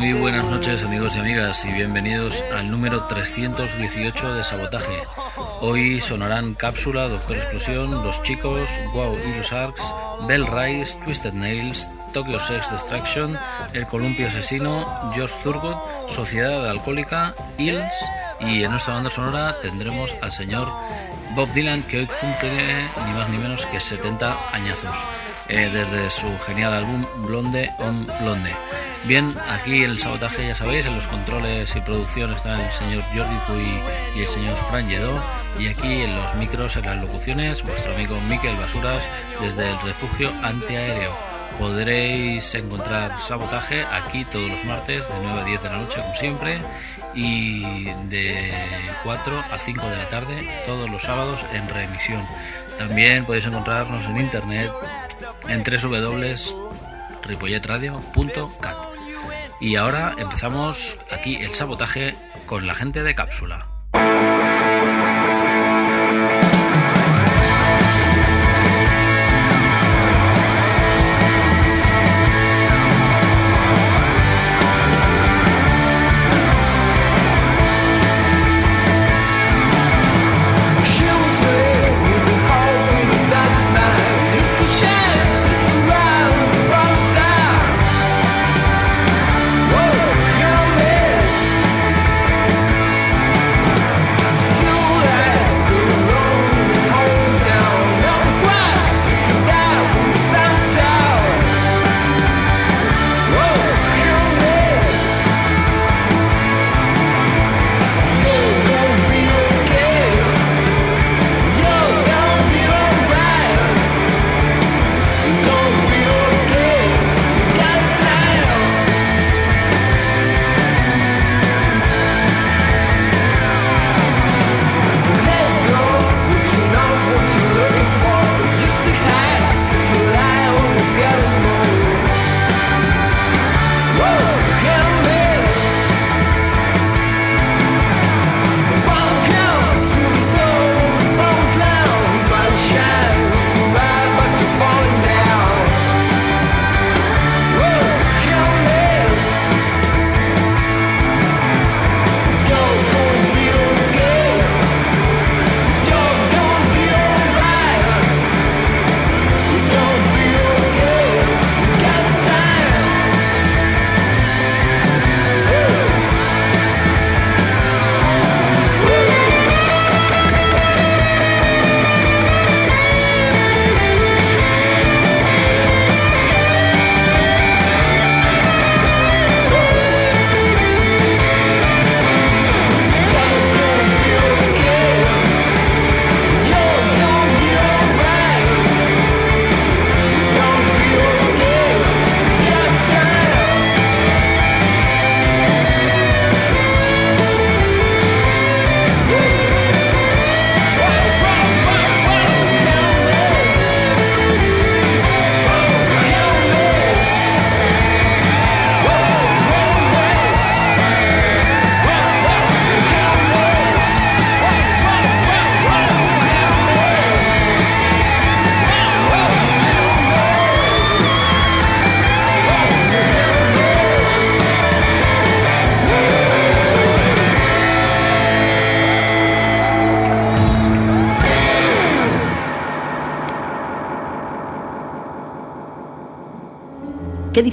Muy buenas noches amigos y amigas y bienvenidos al número 318 de Sabotaje. Hoy sonarán Cápsula, Doctor Explosión, Los Chicos, Wow y los Arcs, Bell Rise, Twisted Nails, Tokyo Sex Destruction, El Columpio Asesino, Josh Thurgood, Sociedad Alcohólica, Hills y en nuestra banda sonora tendremos al señor Bob Dylan que hoy cumple ni más ni menos que 70 añazos eh, desde su genial álbum Blonde on Blonde. Bien, aquí el sabotaje ya sabéis, en los controles y producción están el señor Jordi Puy y el señor Fran Lledó y aquí en los micros, en las locuciones, vuestro amigo Miquel Basuras desde el refugio antiaéreo. Podréis encontrar sabotaje aquí todos los martes de 9 a 10 de la noche como siempre y de 4 a 5 de la tarde todos los sábados en reemisión. También podéis encontrarnos en internet en www.ripolletradio.cat. Y ahora empezamos aquí el sabotaje con la gente de cápsula.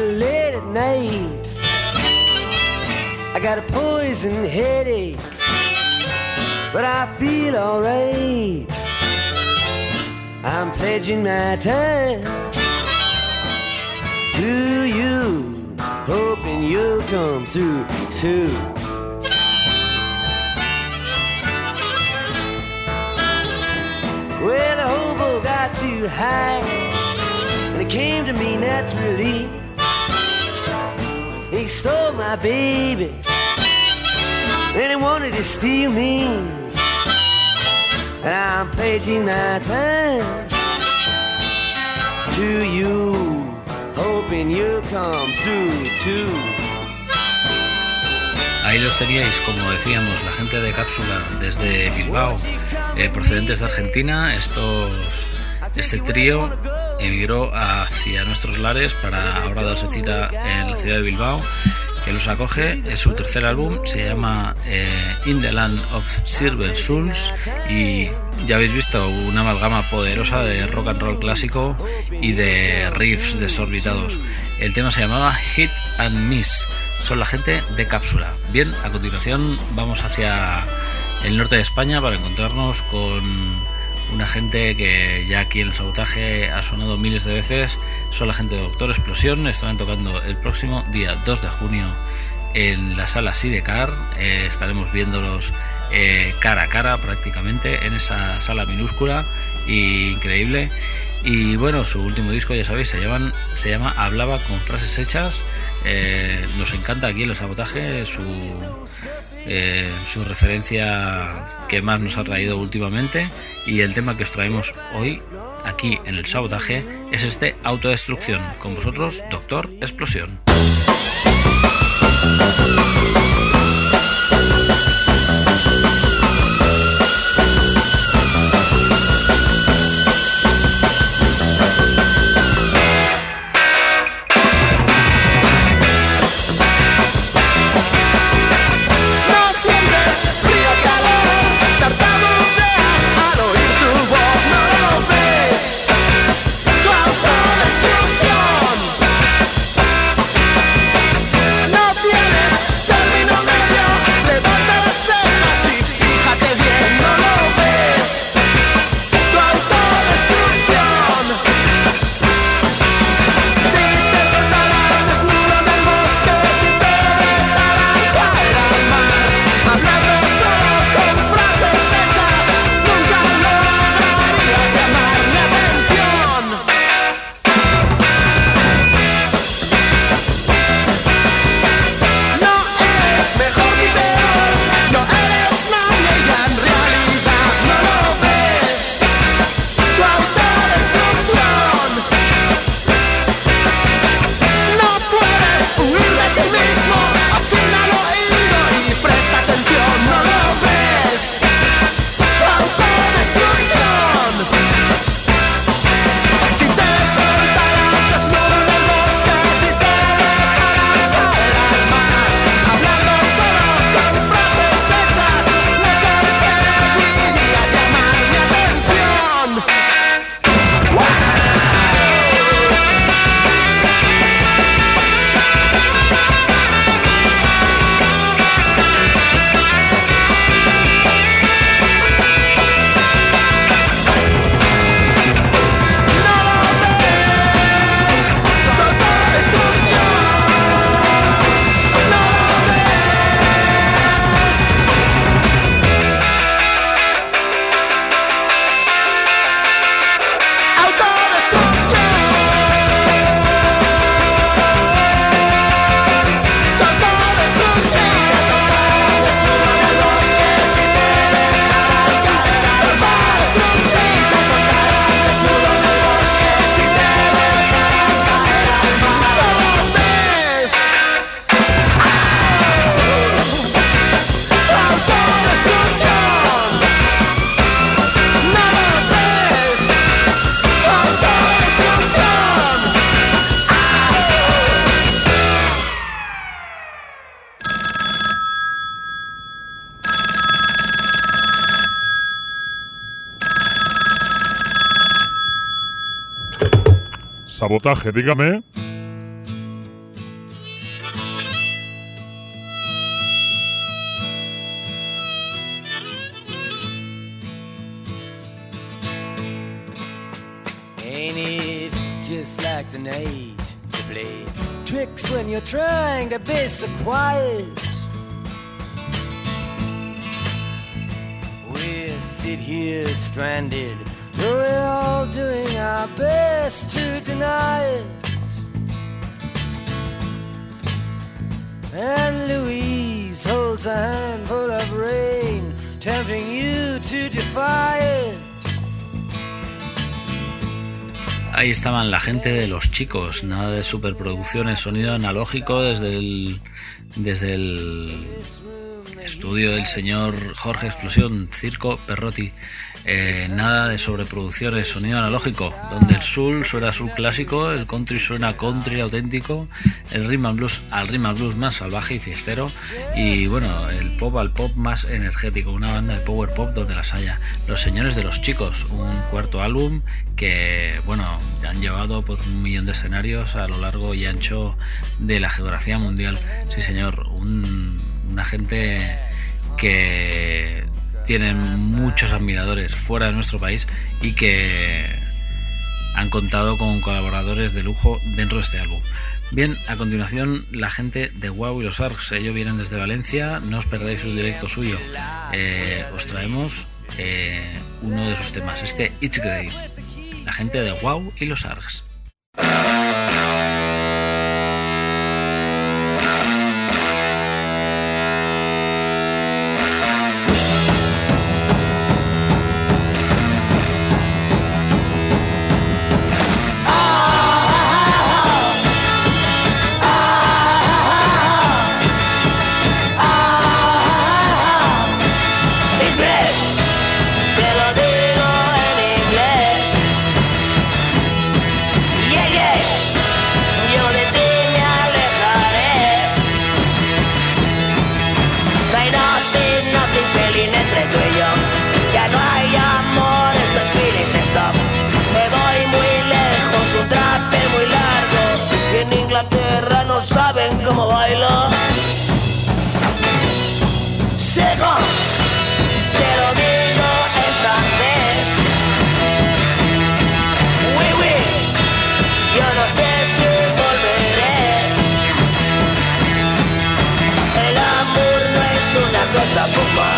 Late at night, I got a poison headache, but I feel alright. I'm pledging my time to you, hoping you'll come through too. Well, the hobo got too high, and it came to me naturally. He stole my baby, and he wanted to steal me. And I'm pledging my time to you, hoping you'll come through too. Ahí los teníais, como decíamos, la gente de cápsula desde Bilbao, eh, procedentes de Argentina. Estos, este trío emigró hacia nuestros lares para ahora darse cita en la ciudad de Bilbao, que los acoge. Es su tercer álbum, se llama eh, In the Land of Silver Souls y ya habéis visto una amalgama poderosa de rock and roll clásico y de riffs desorbitados. El tema se llamaba Hit and Miss son la gente de cápsula. Bien, a continuación vamos hacia el norte de España para encontrarnos con una gente que ya aquí en el sabotaje ha sonado miles de veces. Son la gente de Doctor Explosión. Estarán tocando el próximo día 2 de junio en la sala Sidecar. Eh, estaremos viéndolos eh, cara a cara prácticamente en esa sala minúscula e increíble. Y bueno, su último disco, ya sabéis, se, llaman, se llama Hablaba con frases hechas. Eh, nos encanta aquí el sabotaje, su, eh, su referencia que más nos ha traído últimamente. Y el tema que os traemos hoy aquí en el sabotaje es este autodestrucción. Con vosotros, Doctor Explosión. Sabotaje, dígame. Ahí estaban la gente de los chicos, nada de superproducciones, sonido analógico desde el, desde el estudio del señor Jorge Explosión, Circo Perrotti. Eh, nada de sobreproducciones, sonido analógico, donde el soul suena soul clásico, el country suena country auténtico, el rhythm and blues al rhythm and blues más salvaje y fiestero, y bueno, el pop al pop más energético, una banda de power pop donde las haya. Los señores de los chicos, un cuarto álbum que, bueno, han llevado por un millón de escenarios a lo largo y ancho de la geografía mundial. Sí, señor, un, una gente que tienen muchos admiradores fuera de nuestro país y que han contado con colaboradores de lujo dentro de este álbum. Bien, a continuación la gente de Wow y los Arcs, ellos vienen desde Valencia, no os perdáis un directo suyo. Eh, os traemos eh, uno de sus temas, este It's Great. La gente de Wow y los Arcs. Cómo bailo. Seco. Te lo digo en francés. Oui, oui. Yo no sé si volveré. El amor no es una cosa bomba.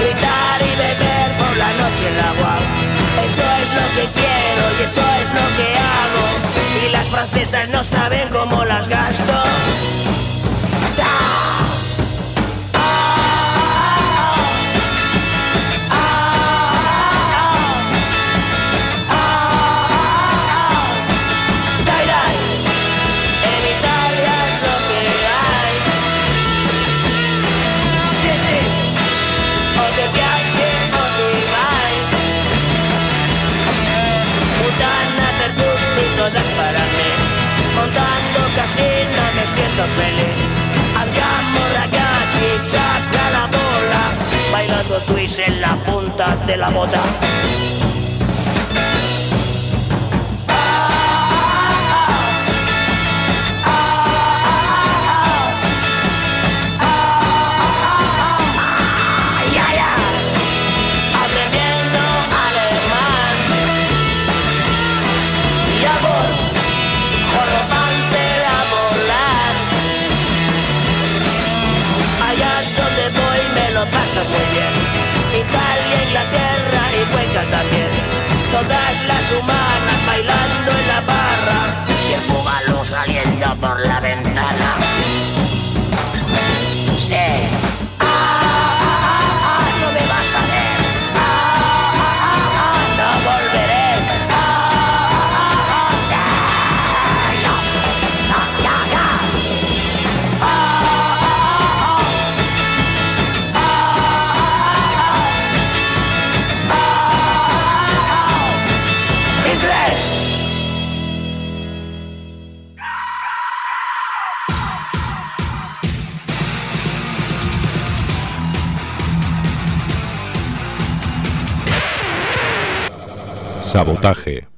Gritar y beber por la noche en la agua. Eso es lo que quiero y eso es lo que hago. Y las francesas no saben cómo las gasto. Feliz. Andiamo ragazzi, saca la bola. Bailando twist en la punta de la bota. Muy bien. Italia, Inglaterra y Cuenca también. Todas las humanas bailando en la barra. Y el búbalo saliendo por la ventana. Sabotaje.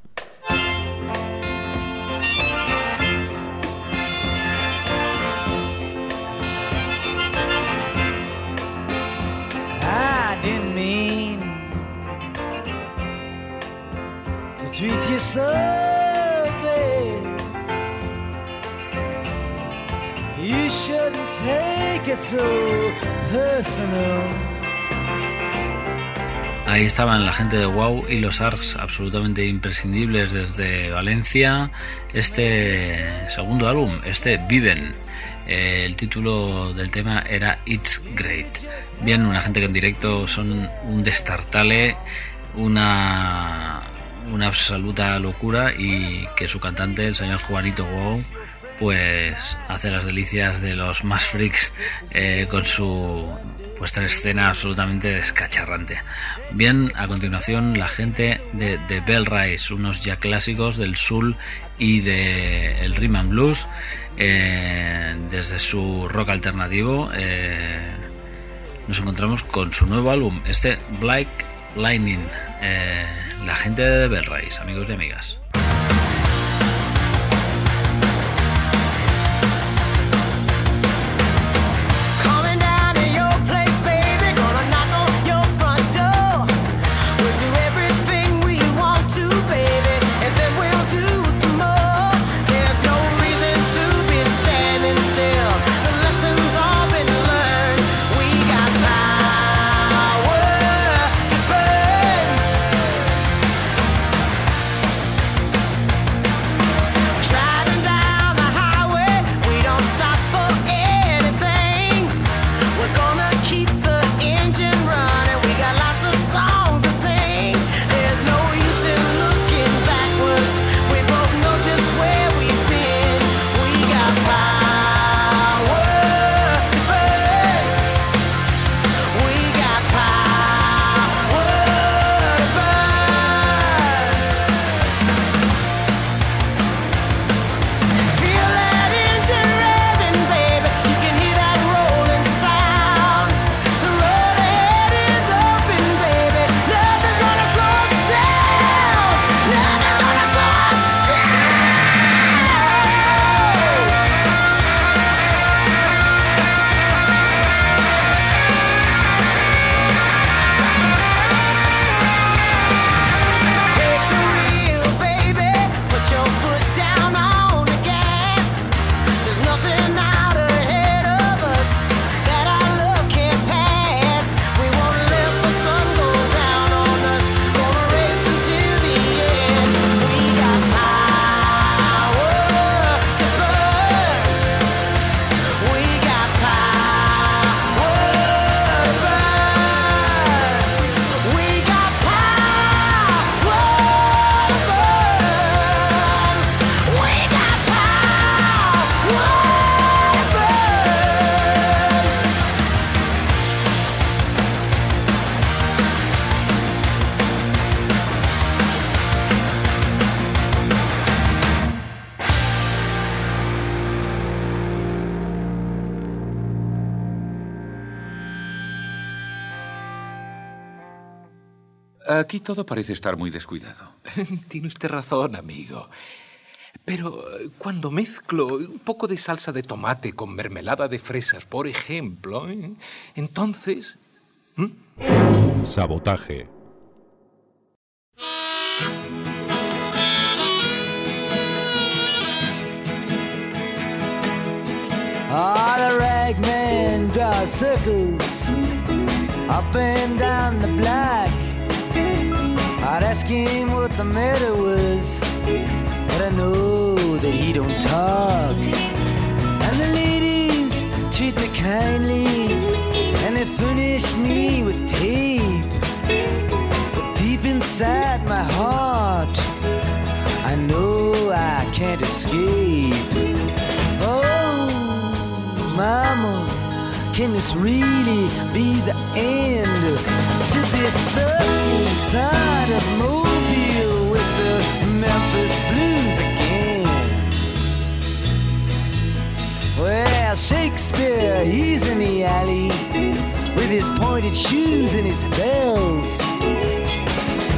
Estaban la gente de Wow y los ARCs absolutamente imprescindibles desde Valencia. Este segundo álbum, este Viven. Eh, el título del tema era It's Great. Bien, una gente que en directo son un destartale, una, una absoluta locura y que su cantante, el señor Juanito Wow, pues hace las delicias de los más freaks eh, con su puesta en escena absolutamente descacharrante. Bien, a continuación la gente de The Bell Rise, unos ya clásicos del soul y del el rhythm and blues, eh, desde su rock alternativo. Eh, nos encontramos con su nuevo álbum, este Black Lightning, eh, la gente de The Bell Rise, amigos y amigas. Aquí todo parece estar muy descuidado. Tiene usted razón, amigo. Pero eh, cuando mezclo un poco de salsa de tomate con mermelada de fresas, por ejemplo, ¿eh? entonces... Sabotaje. Ah, the ragman draws circles up and down the block. I'd ask him what the matter was, but I know that he don't talk. And the ladies treat me kindly, and they furnish me with tape. But deep inside my heart, I know I can't escape. Oh, mama, can this really be the end? To be stuck inside of Mobile with the Memphis Blues again. Well, Shakespeare, he's in the alley with his pointed shoes and his bells,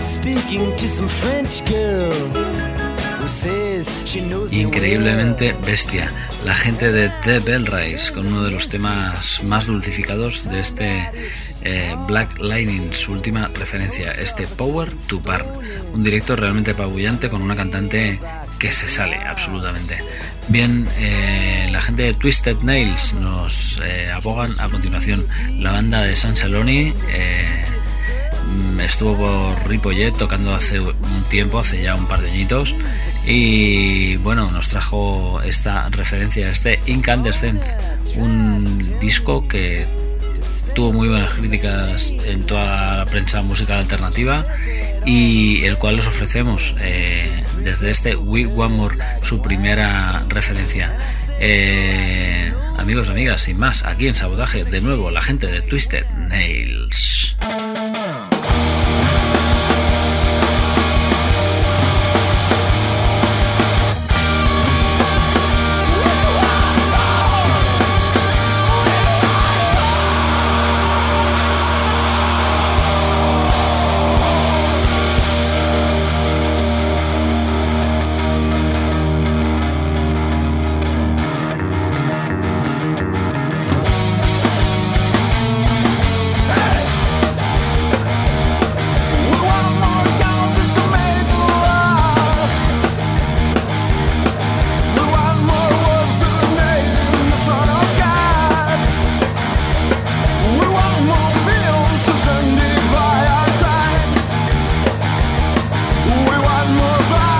speaking to some French girl Increíblemente bestia, la gente de The Bell Rise con uno de los temas más dulcificados de este eh, Black Lightning, su última referencia, este Power to Burn, un directo realmente apabullante con una cantante que se sale absolutamente. Bien, eh, la gente de Twisted Nails nos eh, a continuación la banda de San Saloni. Mm, estuvo por Ripollet tocando hace un tiempo, hace ya un par de añitos. Y bueno, nos trajo esta referencia, este Incandescent, un disco que tuvo muy buenas críticas en toda la prensa musical alternativa y el cual les ofrecemos eh, desde este We One More, su primera referencia. Eh, amigos, amigas, sin más, aquí en Sabotaje, de nuevo, la gente de Twisted Nails. more by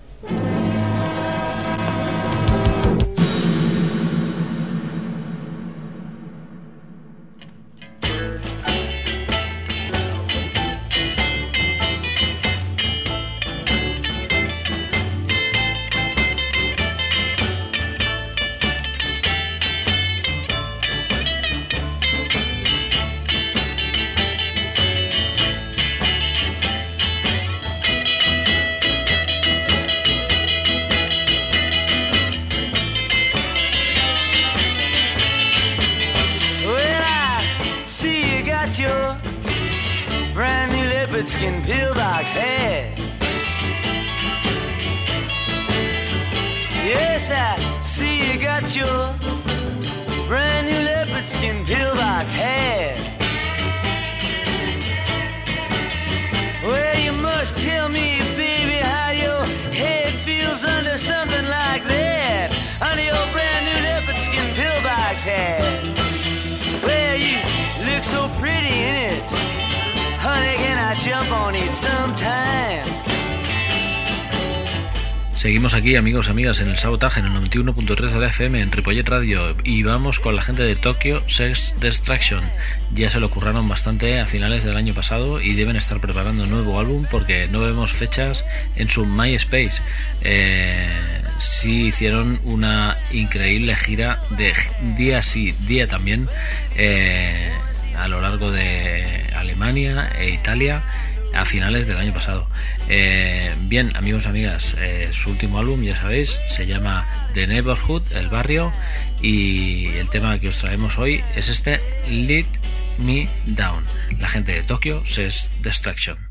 Amigas, en el sabotaje, en el 91.3 de la FM, en Ripollet Radio, y vamos con la gente de Tokyo Sex Destruction. Ya se lo curraron bastante a finales del año pasado y deben estar preparando un nuevo álbum porque no vemos fechas en su MySpace. Eh, sí hicieron una increíble gira de día sí, día también, eh, a lo largo de Alemania e Italia a finales del año pasado. Eh, bien, amigos, amigas, eh, su último álbum, ya sabéis, se llama The Neighborhood, el barrio, y el tema que os traemos hoy es este Lead Me Down. La gente de Tokio says Destruction.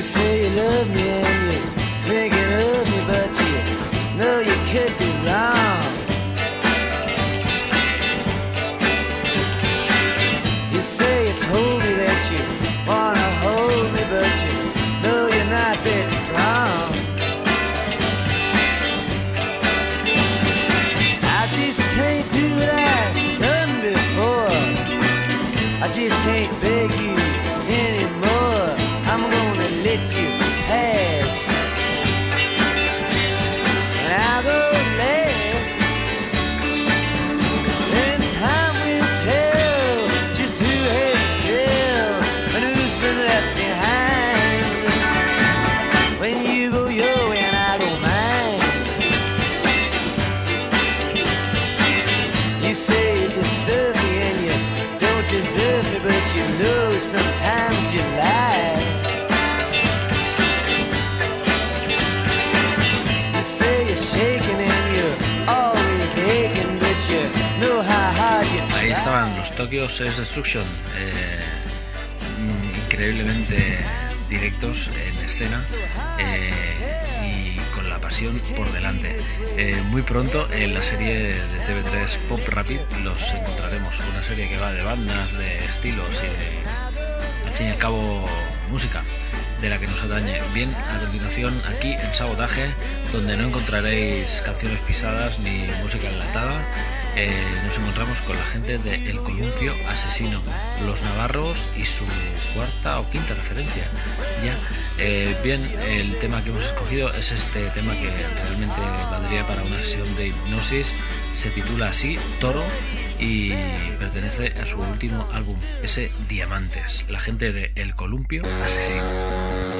You say you love me and you're thinking of me, but you know you could be wrong. You say you told me that you wanna hold me, but you know you're not that strong. I just can't do what I've done before. I just can't beg Tokyo Sex Destruction, eh, increíblemente directos en escena eh, y con la pasión por delante. Eh, muy pronto en la serie de TV3 Pop Rapid los encontraremos, una serie que va de bandas, de estilos y de, al fin y al cabo, música de la que nos atañe. Bien, a continuación aquí en Sabotaje, donde no encontraréis canciones pisadas ni música enlatada, eh, nos encontramos con la gente de El Columpio Asesino, Los Navarros y su cuarta o quinta referencia. Ya, eh, bien, el tema que hemos escogido es este tema que realmente valdría para una sesión de hipnosis. Se titula así, Toro, y pertenece a su último álbum, ese Diamantes, la gente de El Columpio Asesino.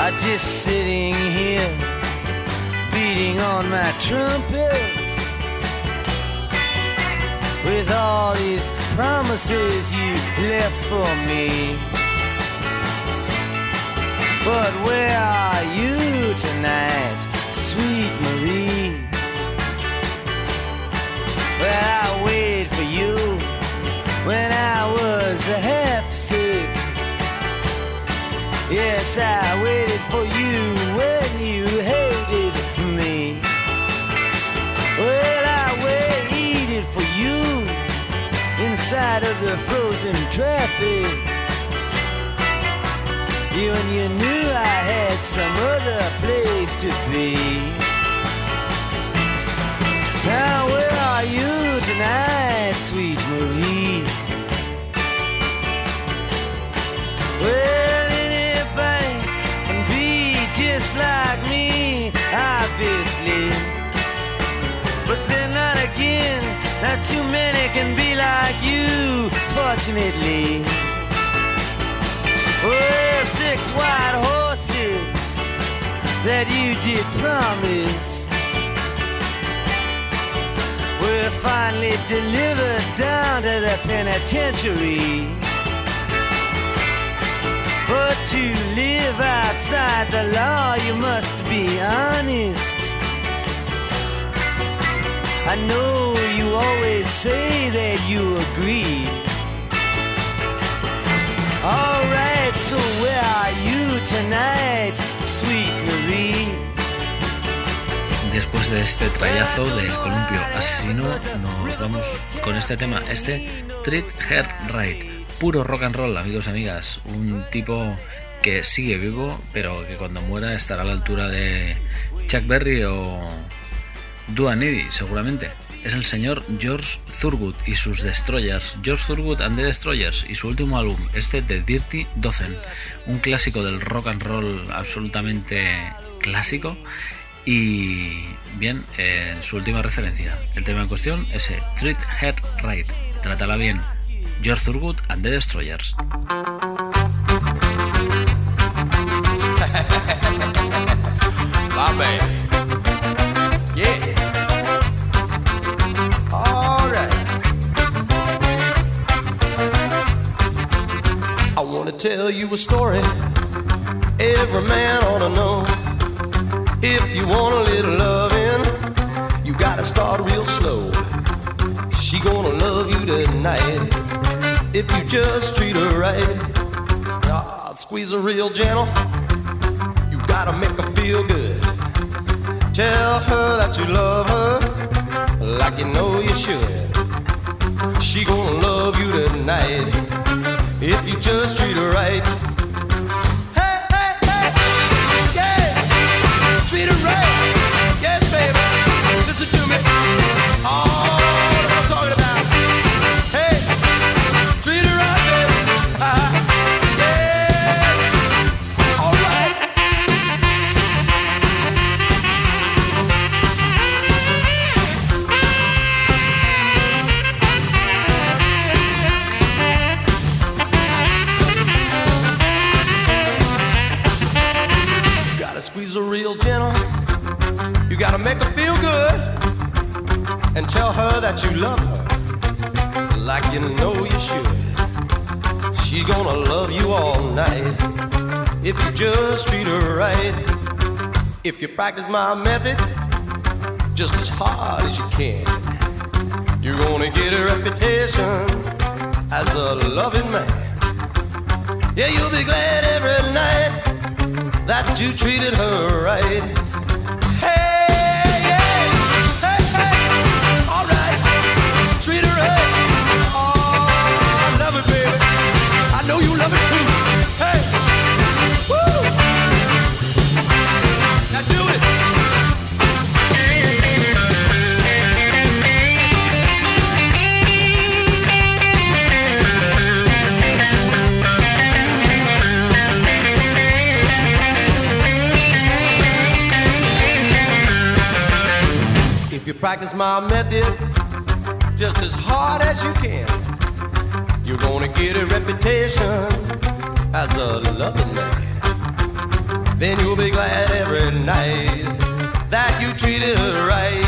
I just sitting here, beating on my trumpet. With all these promises you left for me. But where are you tonight, sweet Marie? Well, I waited for you when I was a half sick. Yes, I waited for you when you hated me. Well, I waited for you inside of the frozen traffic. You and you knew I had some other place to be. Now, where are you tonight, sweet Marie? Again, not too many can be like you, fortunately. Well, six white horses that you did promise were finally delivered down to the penitentiary. But to live outside the law, you must be honest. I know you always say that you agree. Alright, so where are you tonight, sweet Marie? Después de este trayazo del columpio asesino, nos vamos con este tema, este Treat Her Right. Puro rock and roll, amigos y amigas. Un tipo que sigue vivo, pero que cuando muera estará a la altura de Chuck Berry o Duane Eddy, seguramente. Es el señor George Thurgood y sus Destroyers. George Thurgood and the Destroyers y su último álbum, este de Dirty Dozen. Un clásico del rock and roll absolutamente clásico. Y bien, eh, su última referencia. El tema en cuestión, ese Treat Her Right. Trátala bien. George Thurgood and the Destroyers. tell you a story every man ought to know. If you want a little loving, you gotta start real slow. She gonna love you tonight if you just treat her right. Ah, squeeze her real gentle. You gotta make her feel good. Tell her that you love her like you know you should. She gonna love you tonight if you just treat her right. Hey, hey, hey, yeah, treat her right. That you love her like you know you should. She's gonna love you all night if you just treat her right. If you practice my method just as hard as you can, you're gonna get a reputation as a loving man. Yeah, you'll be glad every night that you treated her right. My method just as hard as you can, you're gonna get a reputation as a loving man. Then you'll be glad every night that you treated her right.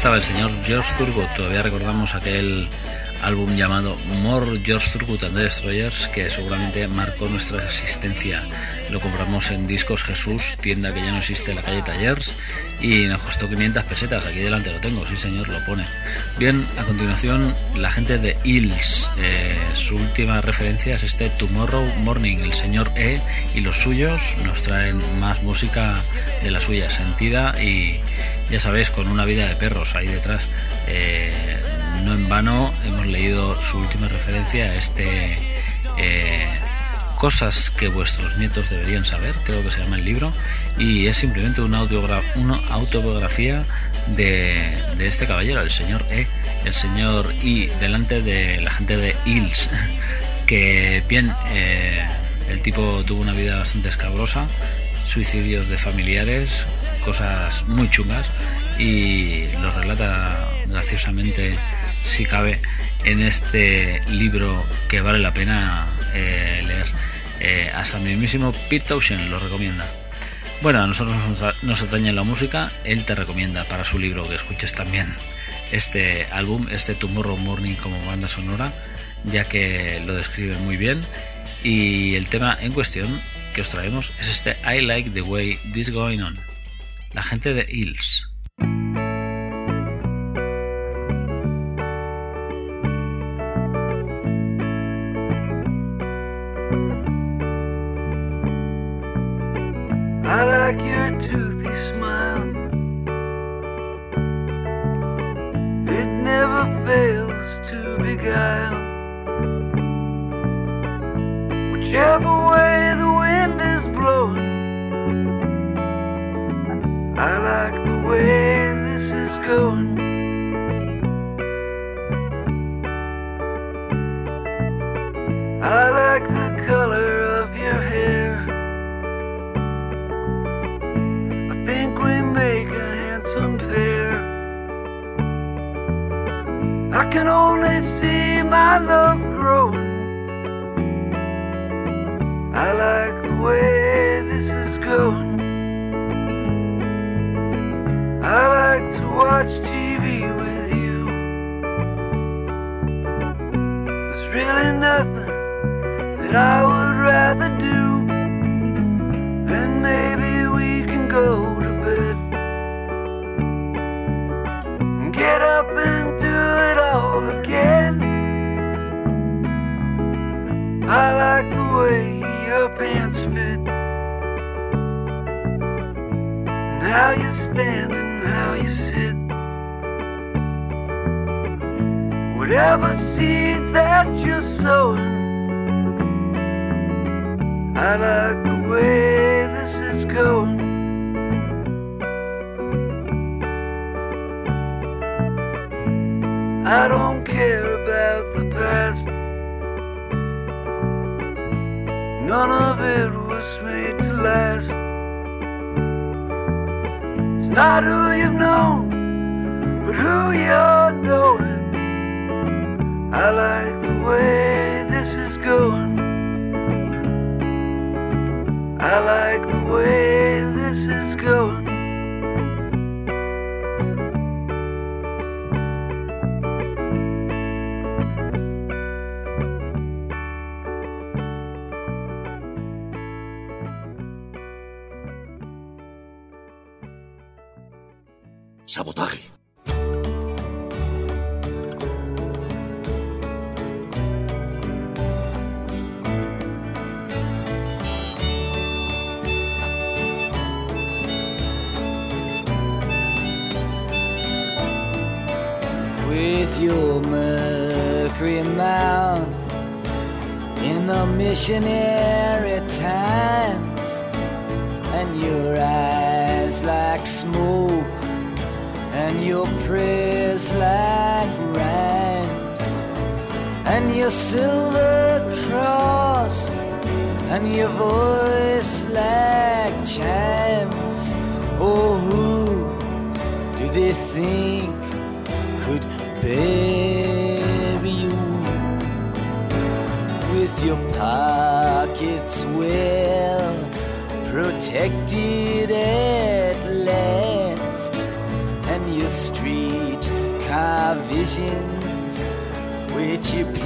Estaba el señor George Thurgood. Todavía recordamos aquel álbum llamado More George Thurgood and the Destroyers que seguramente marcó nuestra existencia. Lo compramos en Discos Jesús, tienda que ya no existe en la calle Tallers y nos costó 500 pesetas. Aquí delante lo tengo, sí señor, lo pone. Bien, a continuación la gente de Hills. Eh, su última referencia es este Tomorrow Morning. El señor E y los suyos nos traen más música de la suya, sentida y ya sabéis, con una vida de perros ahí detrás. Eh, no en vano hemos leído su última referencia a este eh, Cosas que vuestros nietos deberían saber, creo que se llama el libro, y es simplemente una, autobiografía de, de este caballero, el señor E, el señor I, delante de la gente de Hills, que bien, eh, el tipo tuvo una vida bastante escabrosa suicidios de familiares, cosas muy chungas y lo relata graciosamente, si cabe, en este libro que vale la pena eh, leer. Eh, hasta el mismísimo Pete Townshend lo recomienda. Bueno, a nosotros nos, atañe la música, él te recomienda para su libro que escuches también este álbum, este Tomorrow Morning como banda sonora, ya que lo describe muy bien. Y el tema en cuestión que os traemos es este I Like the Way This Going On. La gente de Hills. I don't care about the past. None of it was made to last. It's not who you've known, but who you're knowing. I like the way this is going. I like the way this is going.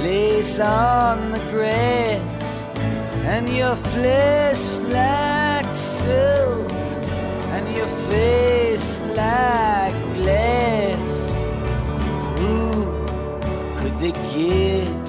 Place on the grass and your flesh like silk and your face like glass. Who could they get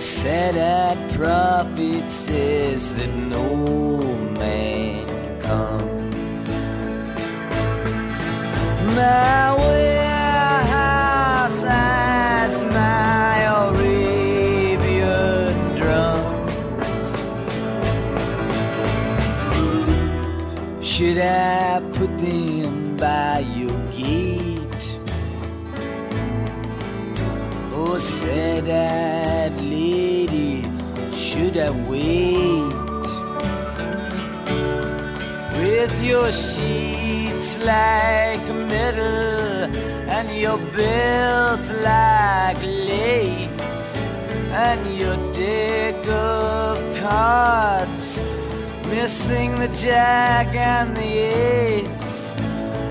where the sad-eyed prophet says that no man comes. My your sheets like metal and your belt like lace and your deck of cards missing the jack and the ace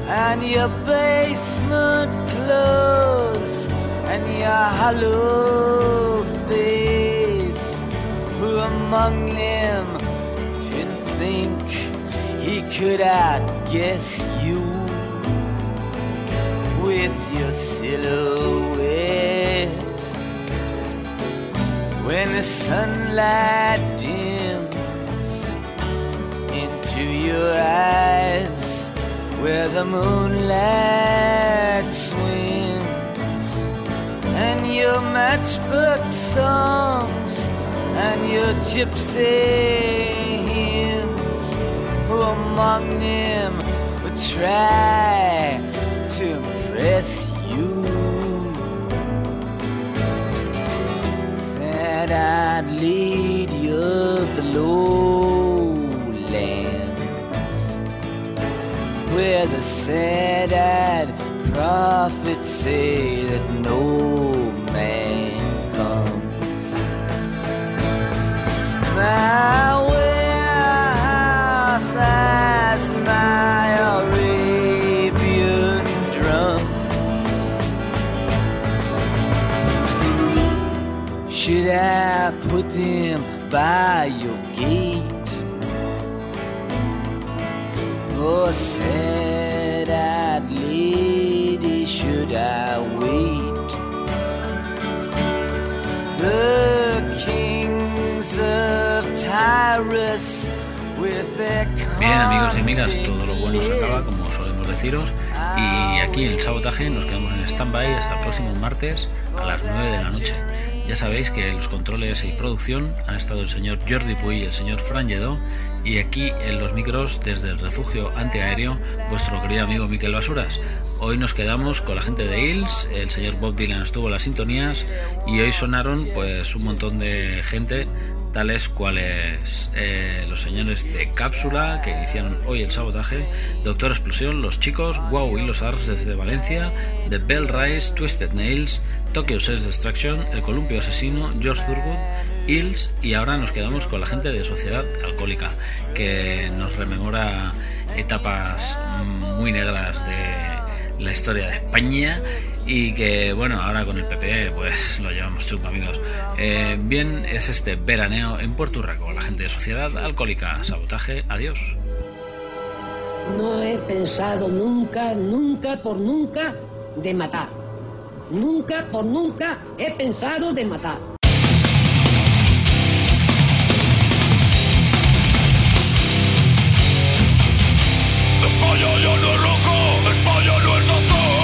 and your basement clothes and your hollow face. Who among them could outguess you with your silhouette? When the sunlight dims into your eyes where the moonlight swims and your matchbook songs and your gypsy among them would try to impress you that I'd lead you the lowlands where the sad-eyed prophets say that no man comes. My warehouse my Arabian drums. Should I put them by your gate? Oh, sad-eyed lady, should I wait? The kings of Tyrus with their Bien, amigos y amigas, todo lo bueno se acaba, como solemos deciros. Y aquí en el sabotaje nos quedamos en stand-by hasta el próximo martes a las 9 de la noche. Ya sabéis que los controles y producción han estado el señor Jordi Puy y el señor Fran Lledó. Y aquí en los micros, desde el refugio antiaéreo, vuestro querido amigo Miquel Basuras. Hoy nos quedamos con la gente de Hills, el señor Bob Dylan estuvo en las sintonías y hoy sonaron pues un montón de gente tales cuales eh, los señores de Cápsula que iniciaron hoy el sabotaje, Doctor Explosión, Los Chicos, Wow y los Arts desde Valencia, The Bell Rise, Twisted Nails, Tokyo Sex Destruction, El Columpio Asesino, George Thurgood, Hills y ahora nos quedamos con la gente de Sociedad Alcohólica que nos rememora etapas muy negras de la historia de España y que bueno ahora con el PP pues lo llevamos chungo amigos eh, bien es este veraneo en Puerto Rico la gente de Sociedad Alcohólica Sabotaje adiós No he pensado nunca, nunca por nunca de matar. Nunca por nunca he pensado de matar. España ya no es roja, España no es azul.